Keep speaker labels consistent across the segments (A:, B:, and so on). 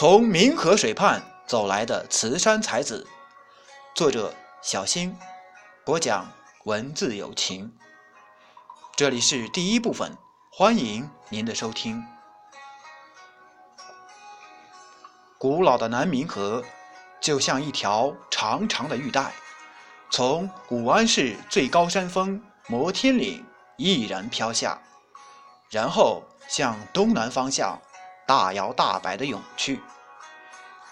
A: 从明河水畔走来的慈山才子，作者小新，播讲文字有情。这里是第一部分，欢迎您的收听。古老的南明河就像一条长长的玉带，从武安市最高山峰摩天岭毅然飘下，然后向东南方向。大摇大摆地涌去。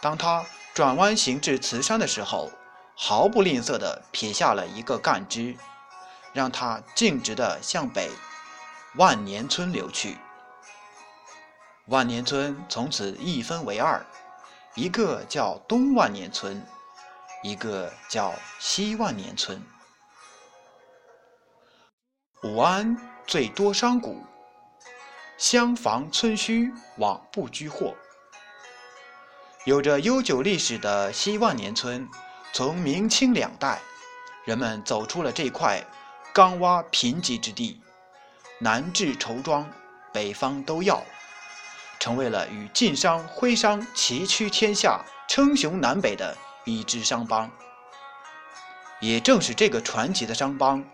A: 当他转弯行至慈山的时候，毫不吝啬地撇下了一个干枝，让它径直地向北万年村流去。万年村从此一分为二，一个叫东万年村，一个叫西万年村。武安最多商贾。厢房村墟往不居货。有着悠久历史的西万年村，从明清两代，人们走出了这块钢洼贫瘠之地，南至绸庄，北方都要，成为了与晋商、徽商齐驱天下、称雄南北的一支商帮。也正是这个传奇的商帮，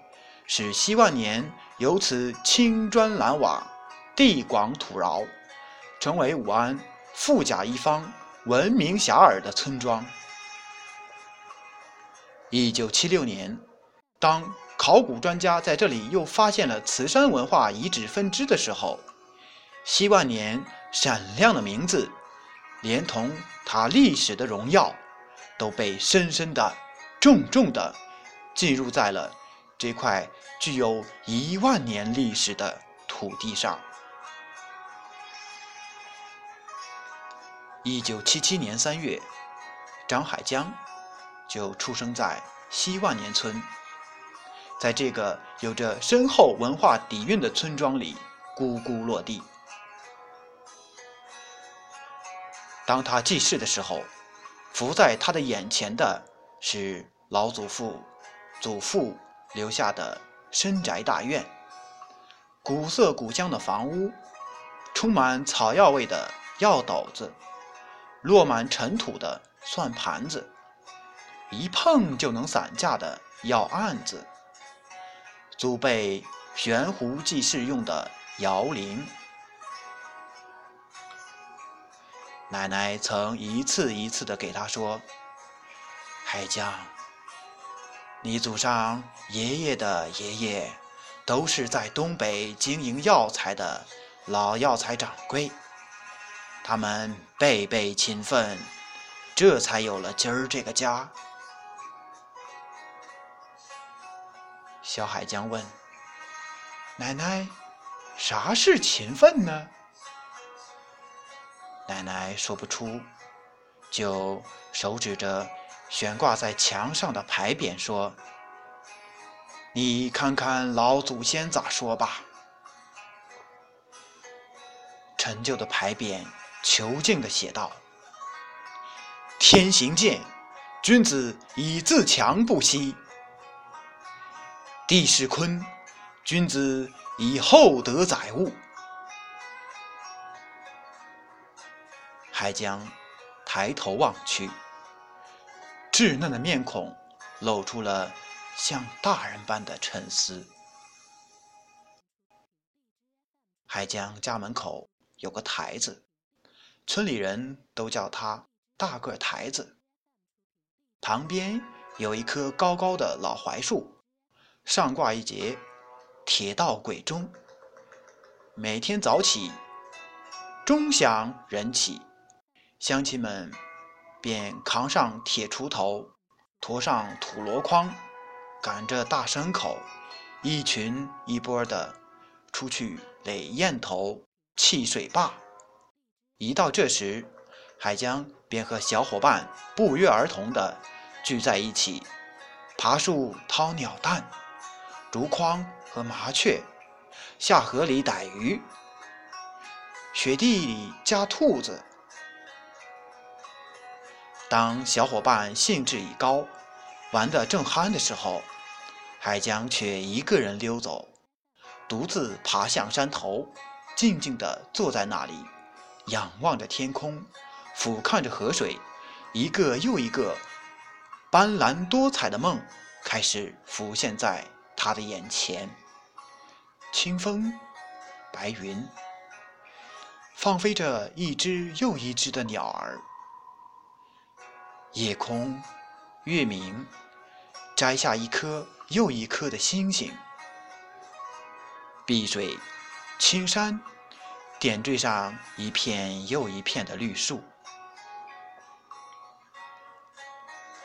A: 使西万年由此青砖蓝瓦。地广土饶，成为武安富甲一方、闻名遐迩的村庄。一九七六年，当考古专家在这里又发现了磁山文化遗址分支的时候，西万年闪亮的名字，连同它历史的荣耀，都被深深的、重重的记入在了这块具有一万年历史的土地上。一九七七年三月，张海江就出生在西万年村，在这个有着深厚文化底蕴的村庄里咕咕落地。当他记事的时候，浮在他的眼前的是老祖父、祖父留下的深宅大院，古色古香的房屋，充满草药味的药斗子。落满尘土的算盘子，一碰就能散架的药案子，祖辈悬壶济世用的摇铃。奶奶曾一次一次的给他说：“海江，你祖上爷爷的爷爷，都是在东北经营药材的老药材掌柜。”他们辈辈勤奋，这才有了今儿这个家。小海江问：“奶奶，啥是勤奋呢？”奶奶说不出，就手指着悬挂在墙上的牌匾说：“你看看老祖先咋说吧。”陈旧的牌匾。遒劲地写道：“天行健，君子以自强不息；地势坤，君子以厚德载物。”海江抬头望去，稚嫩的面孔露出了像大人般的沉思。海江家门口有个台子。村里人都叫他大个台子。旁边有一棵高高的老槐树，上挂一节铁道轨钟。每天早起，钟响人起，乡亲们便扛上铁锄头，驮上土箩筐，赶着大牲口，一群一波的出去垒堰头、砌水坝。一到这时，海江便和小伙伴不约而同地聚在一起，爬树掏鸟蛋、竹筐和麻雀，下河里逮鱼，雪地里夹兔子。当小伙伴兴致已高，玩得正酣的时候，海江却一个人溜走，独自爬向山头，静静地坐在那里。仰望着天空，俯瞰着河水，一个又一个斑斓多彩的梦开始浮现在他的眼前。清风，白云，放飞着一只又一只的鸟儿。夜空，月明，摘下一颗又一颗的星星。碧水，青山，点缀上一片又一片的绿树。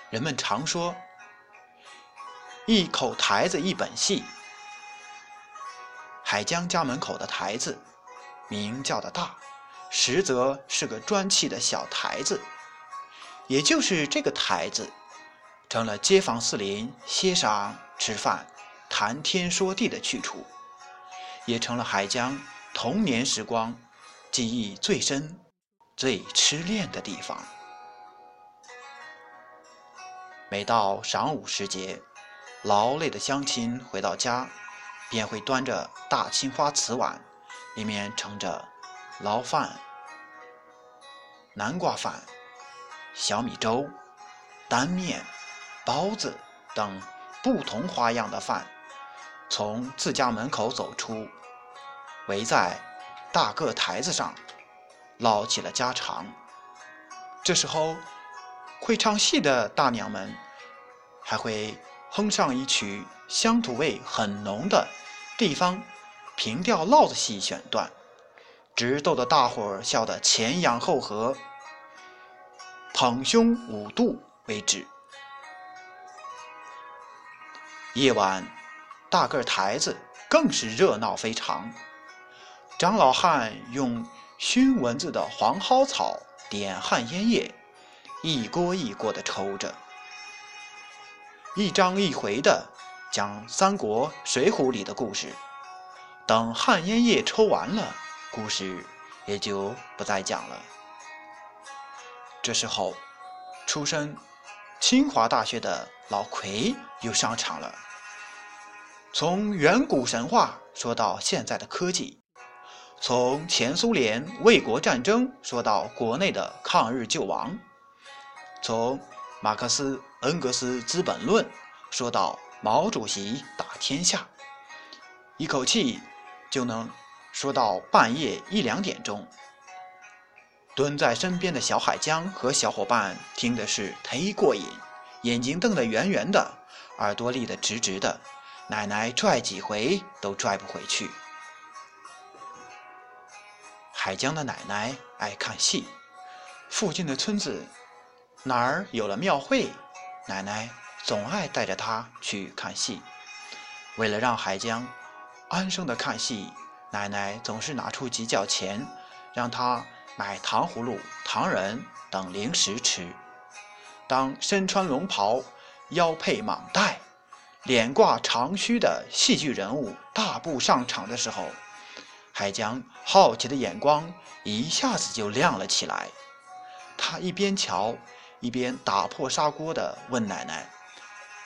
A: 人们常说：“一口台子一本戏。”海江家门口的台子，名叫的大，实则是个砖砌的小台子。也就是这个台子，成了街坊四邻歇晌、吃饭、谈天说地的去处，也成了海江童年时光记忆最深、最痴恋的地方。每到晌午时节，劳累的乡亲回到家，便会端着大青花瓷碗，里面盛着捞饭、南瓜饭、小米粥、担面、包子等不同花样的饭，从自家门口走出，围在大个台子上，唠起了家常。这时候。会唱戏的大娘们，还会哼上一曲乡土味很浓的地方平调烙子戏选段，直逗得大伙儿笑得前仰后合、捧胸五度为止。夜晚，大个台子更是热闹非常。张老汉用熏蚊子的黄蒿草点旱烟叶。一锅一锅的抽着，一章一回的讲《三国》《水浒》里的故事。等旱烟叶抽完了，故事也就不再讲了。这时候，出身清华大学的老奎又上场了。从远古神话说到现在的科技，从前苏联卫国战争说到国内的抗日救亡。从马克思、恩格斯《资本论》说到毛主席打天下，一口气就能说到半夜一两点钟。蹲在身边的小海江和小伙伴听的是忒过瘾，眼睛瞪得圆圆的，耳朵立得直直的，奶奶拽几回都拽不回去。海江的奶奶爱看戏，附近的村子。哪儿有了庙会，奶奶总爱带着他去看戏。为了让海江安生的看戏，奶奶总是拿出几角钱，让他买糖葫芦、糖人等零食吃。当身穿龙袍、腰佩蟒带、脸挂长须的戏剧人物大步上场的时候，海江好奇的眼光一下子就亮了起来。他一边瞧。一边打破砂锅的问奶奶，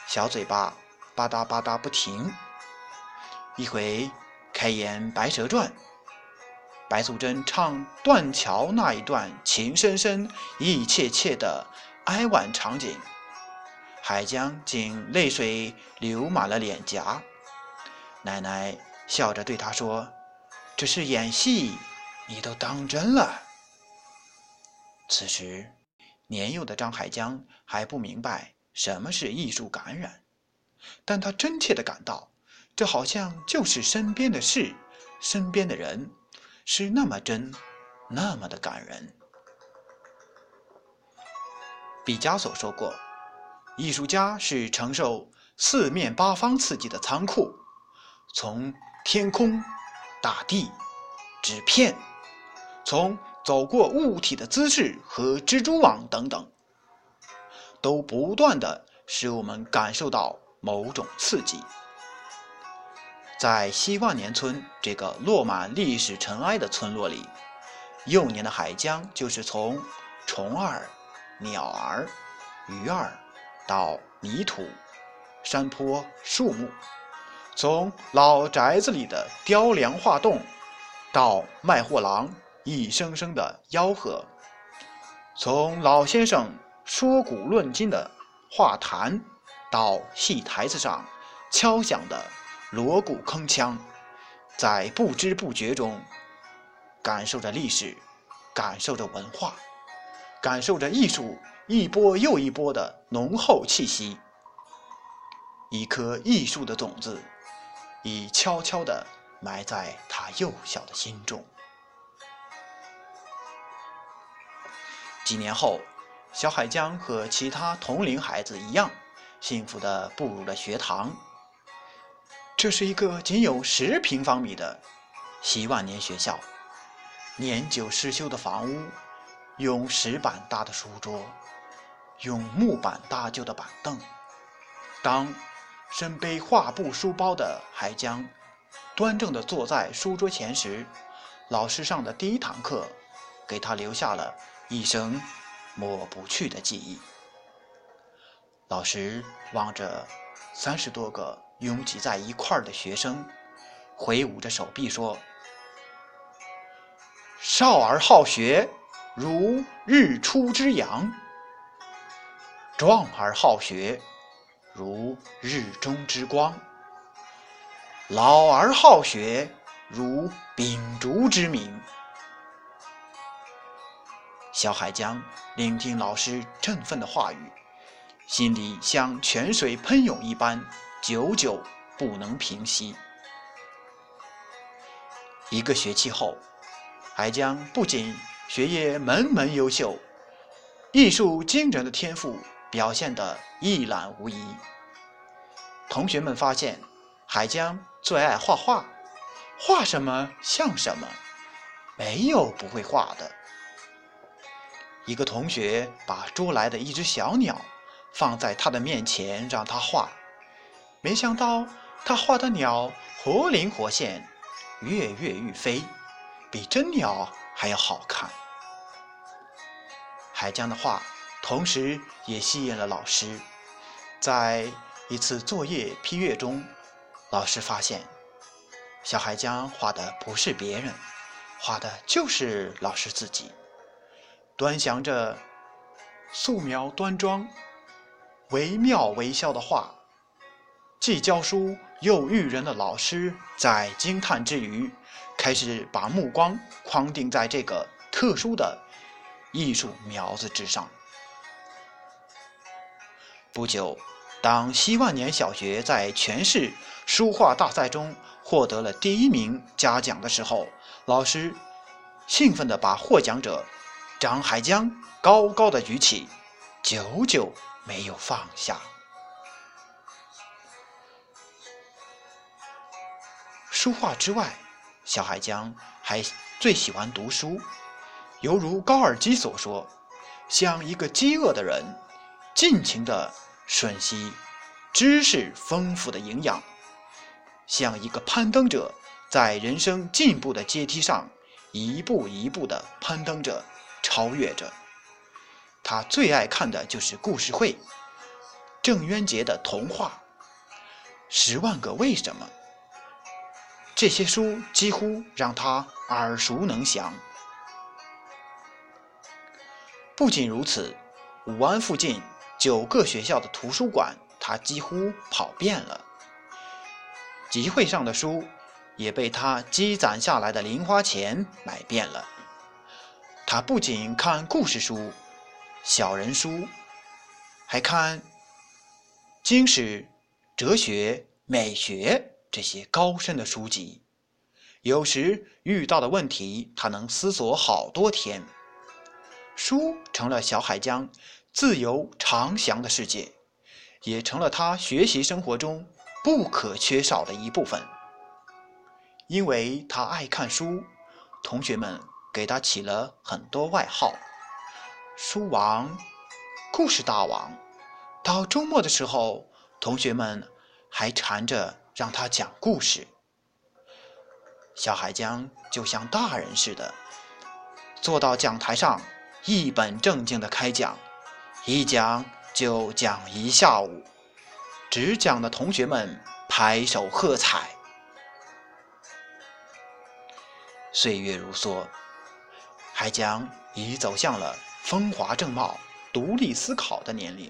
A: 小嘴巴吧嗒吧嗒不停。一回开演《白蛇传》，白素贞唱断桥那一段情深深意切切的哀婉场景，海江竟泪水流满了脸颊。奶奶笑着对他说：“只是演戏，你都当真了。”此时。年幼的张海江还不明白什么是艺术感染，但他真切地感到，这好像就是身边的事，身边的人，是那么真，那么的感人。毕加索说过：“艺术家是承受四面八方刺激的仓库，从天空、大地、纸片，从……”走过物体的姿势和蜘蛛网等等，都不断的使我们感受到某种刺激。在西万年村这个落满历史尘埃的村落里，幼年的海江就是从虫儿、鸟儿、鱼儿到泥土、山坡、树木，从老宅子里的雕梁画栋到卖货郎。一声声的吆喝，从老先生说古论今的话坛，到戏台子上敲响的锣鼓铿锵，在不知不觉中感受着历史，感受着文化，感受着艺术一波又一波的浓厚气息。一颗艺术的种子，已悄悄地埋在他幼小的心中。几年后，小海江和其他同龄孩子一样，幸福地步入了学堂。这是一个仅有十平方米的习万年学校，年久失修的房屋，用石板搭的书桌，用木板搭就的板凳。当身背画布书包的海江端正地坐在书桌前时，老师上的第一堂课给他留下了。一生抹不去的记忆。老师望着三十多个拥挤在一块儿的学生，挥舞着手臂说：“少儿好学，如日出之阳；壮儿好学，如日中之光；老而好学，如秉烛之明。”小海江聆听老师振奋的话语，心里像泉水喷涌一般，久久不能平息。一个学期后，海江不仅学业门门优秀，艺术惊人的天赋表现得一览无遗。同学们发现，海江最爱画画，画什么像什么，没有不会画的。一个同学把捉来的一只小鸟放在他的面前，让他画。没想到他画的鸟活灵活现，跃跃欲飞，比真鸟还要好看。海江的画同时也吸引了老师。在一次作业批阅中，老师发现小海江画的不是别人，画的就是老师自己。端详着素描端庄、惟妙惟肖的画，既教书又育人的老师在惊叹之余，开始把目光框定在这个特殊的艺术苗子之上。不久，当西万年小学在全市书画大赛中获得了第一名嘉奖的时候，老师兴奋地把获奖者。张海江高高的举起，久久没有放下。书画之外，小海江还最喜欢读书，犹如高尔基所说：“像一个饥饿的人，尽情的吮吸知识丰富的营养；像一个攀登者，在人生进步的阶梯上，一步一步的攀登着。”超越着，他最爱看的就是故事会、郑渊洁的童话、十万个为什么。这些书几乎让他耳熟能详。不仅如此，武安附近九个学校的图书馆，他几乎跑遍了。集会上的书，也被他积攒下来的零花钱买遍了。他不仅看故事书、小人书，还看经史、哲学、美学这些高深的书籍。有时遇到的问题，他能思索好多天。书成了小海江自由畅想的世界，也成了他学习生活中不可缺少的一部分。因为他爱看书，同学们。给他起了很多外号，书王、故事大王。到周末的时候，同学们还缠着让他讲故事。小海江就像大人似的，坐到讲台上，一本正经的开讲，一讲就讲一下午，只讲的同学们拍手喝彩。岁月如梭。海江已走向了风华正茂、独立思考的年龄。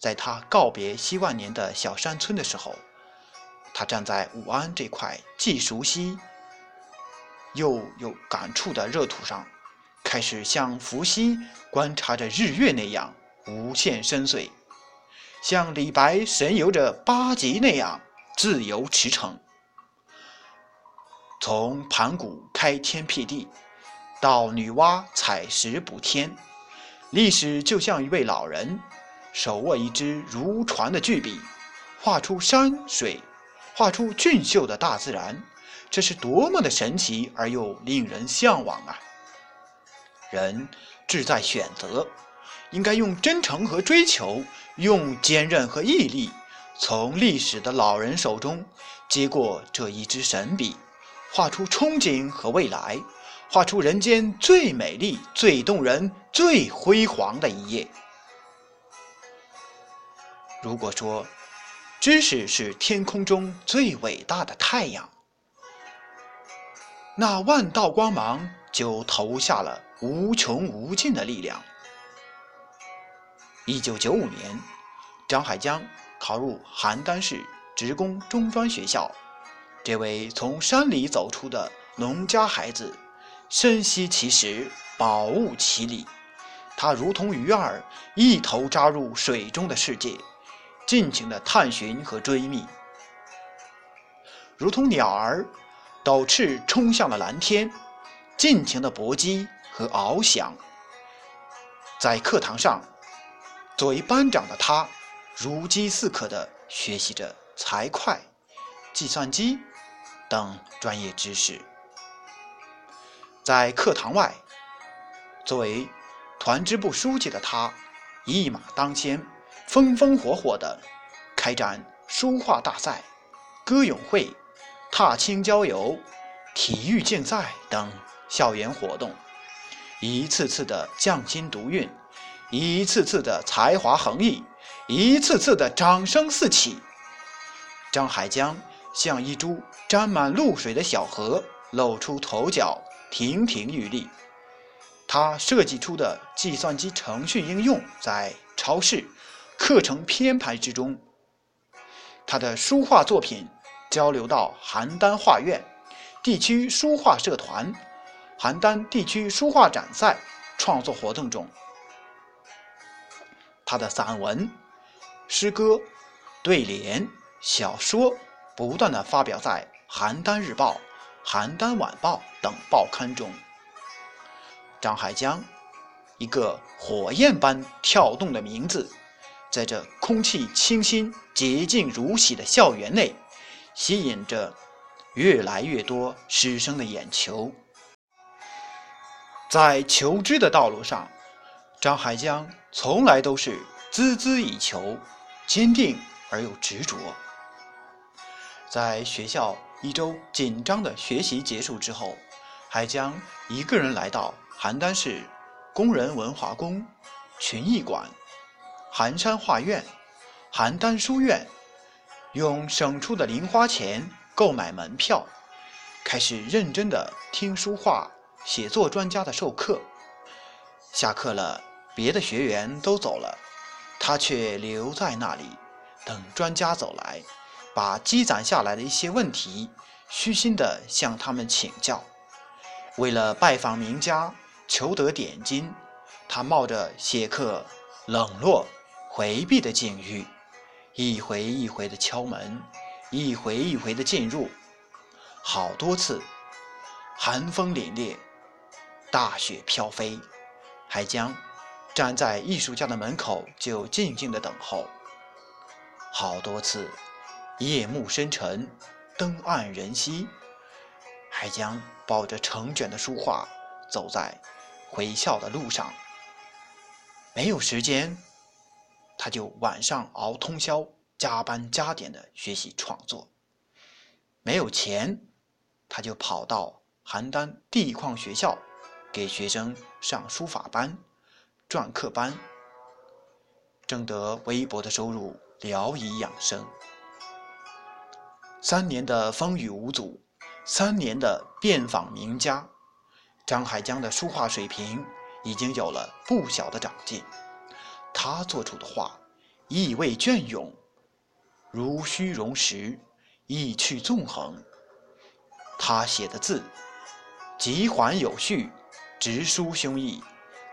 A: 在他告别西万年的小山村的时候，他站在武安这块既熟悉又有感触的热土上，开始像伏羲观察着日月那样无限深邃，像李白神游着八极那样自由驰骋。从盘古开天辟地，到女娲采石补天，历史就像一位老人，手握一支如船的巨笔，画出山水，画出俊秀的大自然。这是多么的神奇而又令人向往啊！人志在选择，应该用真诚和追求，用坚韧和毅力，从历史的老人手中接过这一支神笔。画出憧憬和未来，画出人间最美丽、最动人、最辉煌的一页。如果说知识是天空中最伟大的太阳，那万道光芒就投下了无穷无尽的力量。一九九五年，张海江考入邯郸市职工中专学校。这位从山里走出的农家孩子，深悉其实，饱悟其理。他如同鱼儿，一头扎入水中的世界，尽情的探寻和追觅；如同鸟儿，抖翅冲向了蓝天，尽情的搏击和翱翔。在课堂上，作为班长的他，如饥似渴地学习着财会、计算机。等专业知识，在课堂外，作为团支部书记的他，一马当先，风风火火地开展书画大赛、歌咏会、踏青郊游、体育竞赛等校园活动，一次次的匠心独运，一次次的才华横溢，一次次的掌声四起。张海江。像一株沾满露水的小河，露出头角，亭亭玉立。他设计出的计算机程序应用，在超市、课程编排之中。他的书画作品交流到邯郸画院、地区书画社团、邯郸地区书画展赛创作活动中。他的散文、诗歌、对联、小说。不断的发表在《邯郸日报》《邯郸晚报》等报刊中。张海江，一个火焰般跳动的名字，在这空气清新、洁净如洗的校园内，吸引着越来越多师生的眼球。在求知的道路上，张海江从来都是孜孜以求，坚定而又执着。在学校一周紧张的学习结束之后，海江一个人来到邯郸市工人文化宫、群艺馆、寒山画院、邯郸书院，用省出的零花钱购买门票，开始认真的听书画写作专家的授课。下课了，别的学员都走了，他却留在那里，等专家走来。把积攒下来的一些问题，虚心地向他们请教。为了拜访名家，求得点金，他冒着写客冷落、回避的境遇，一回一回地敲门，一回一回地进入。好多次，寒风凛冽，大雪飘飞，还将站在艺术家的门口就静静地等候。好多次。夜幕深沉，灯暗人稀，还将抱着成卷的书画走在回校的路上。没有时间，他就晚上熬通宵，加班加点的学习创作。没有钱，他就跑到邯郸地矿学校，给学生上书法班、篆刻班，挣得微薄的收入，聊以养生。三年的风雨无阻，三年的遍访名家，张海江的书画水平已经有了不小的长进。他做出的画，意味隽永，如虚荣实，意趣纵横。他写的字，急缓有序，直抒胸臆，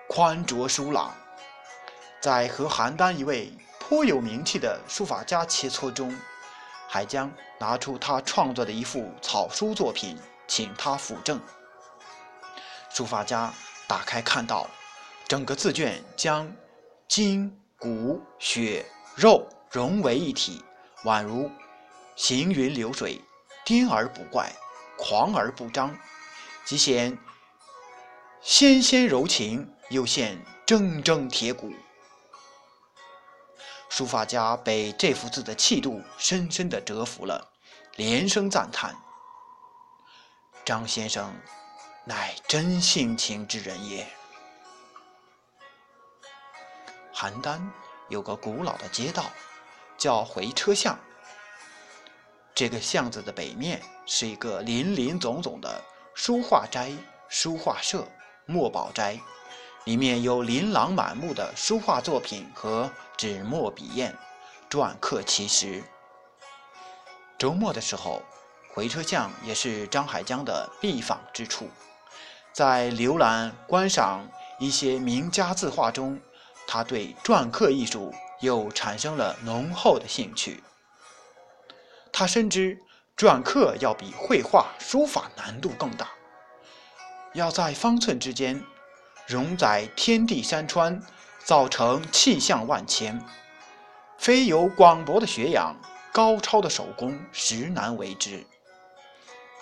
A: 宽卓疏朗。在和邯郸一位颇有名气的书法家切磋中，还将拿出他创作的一幅草书作品，请他辅正。书法家打开看到，整个字卷将筋骨血肉融为一体，宛如行云流水，颠而不怪，狂而不张，既显纤纤柔情，又现铮铮铁骨。书法家被这幅字的气度深深的折服了，连声赞叹：“张先生，乃真性情之人也。”邯郸有个古老的街道，叫回车巷。这个巷子的北面是一个林林总总的书画斋、书画社、墨宝斋。里面有琳琅满目的书画作品和纸墨笔砚，篆刻其实。周末的时候，回车巷也是张海江的必访之处。在浏览观赏一些名家字画中，他对篆刻艺术又产生了浓厚的兴趣。他深知篆刻要比绘画、书法难度更大，要在方寸之间。容载天地山川，造成气象万千，非有广博的学养、高超的手工，实难为之。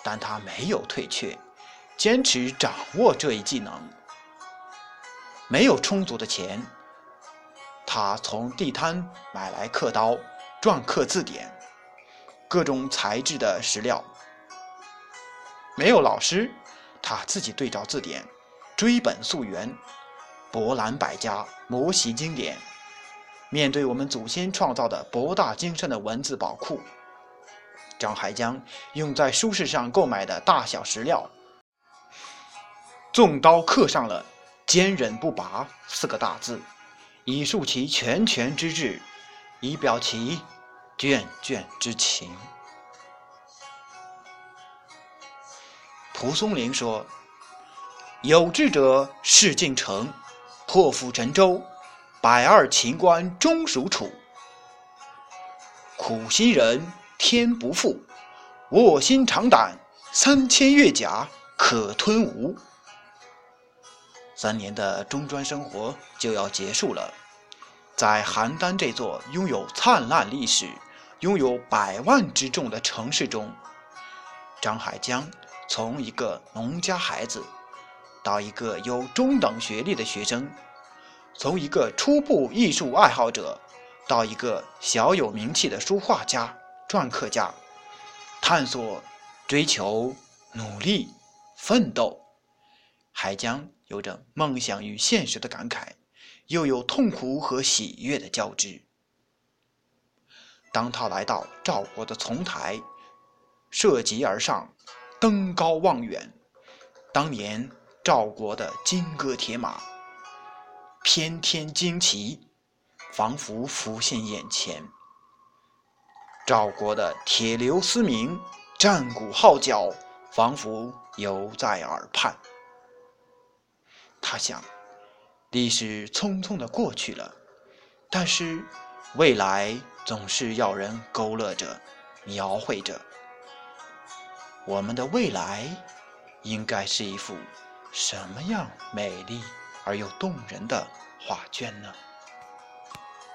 A: 但他没有退却，坚持掌握这一技能。没有充足的钱，他从地摊买来刻刀、篆刻字典、各种材质的石料。没有老师，他自己对照字典。追本溯源，博览百家，磨习经典。面对我们祖先创造的博大精深的文字宝库，张海江用在书市上购买的大小石料，纵刀刻上了“坚忍不拔”四个大字，以述其拳拳之志，以表其卷卷之情。蒲松龄说。有志者事竟成，破釜沉舟，百二秦关终属楚。苦心人天不负，卧薪尝胆，三千越甲可吞吴。三年的中专生活就要结束了，在邯郸这座拥有灿烂历史、拥有百万之众的城市中，张海江从一个农家孩子。到一个有中等学历的学生，从一个初步艺术爱好者，到一个小有名气的书画家、篆刻家，探索、追求、努力、奋斗，还将有着梦想与现实的感慨，又有痛苦和喜悦的交织。当他来到赵国的丛台，涉级而上，登高望远，当年。赵国的金戈铁马，翩天旌旗，仿佛浮现眼前；赵国的铁流嘶鸣，战鼓号角，仿佛犹在耳畔。他想，历史匆匆的过去了，但是未来总是要人勾勒着、描绘着。我们的未来，应该是一幅。什么样美丽而又动人的画卷呢？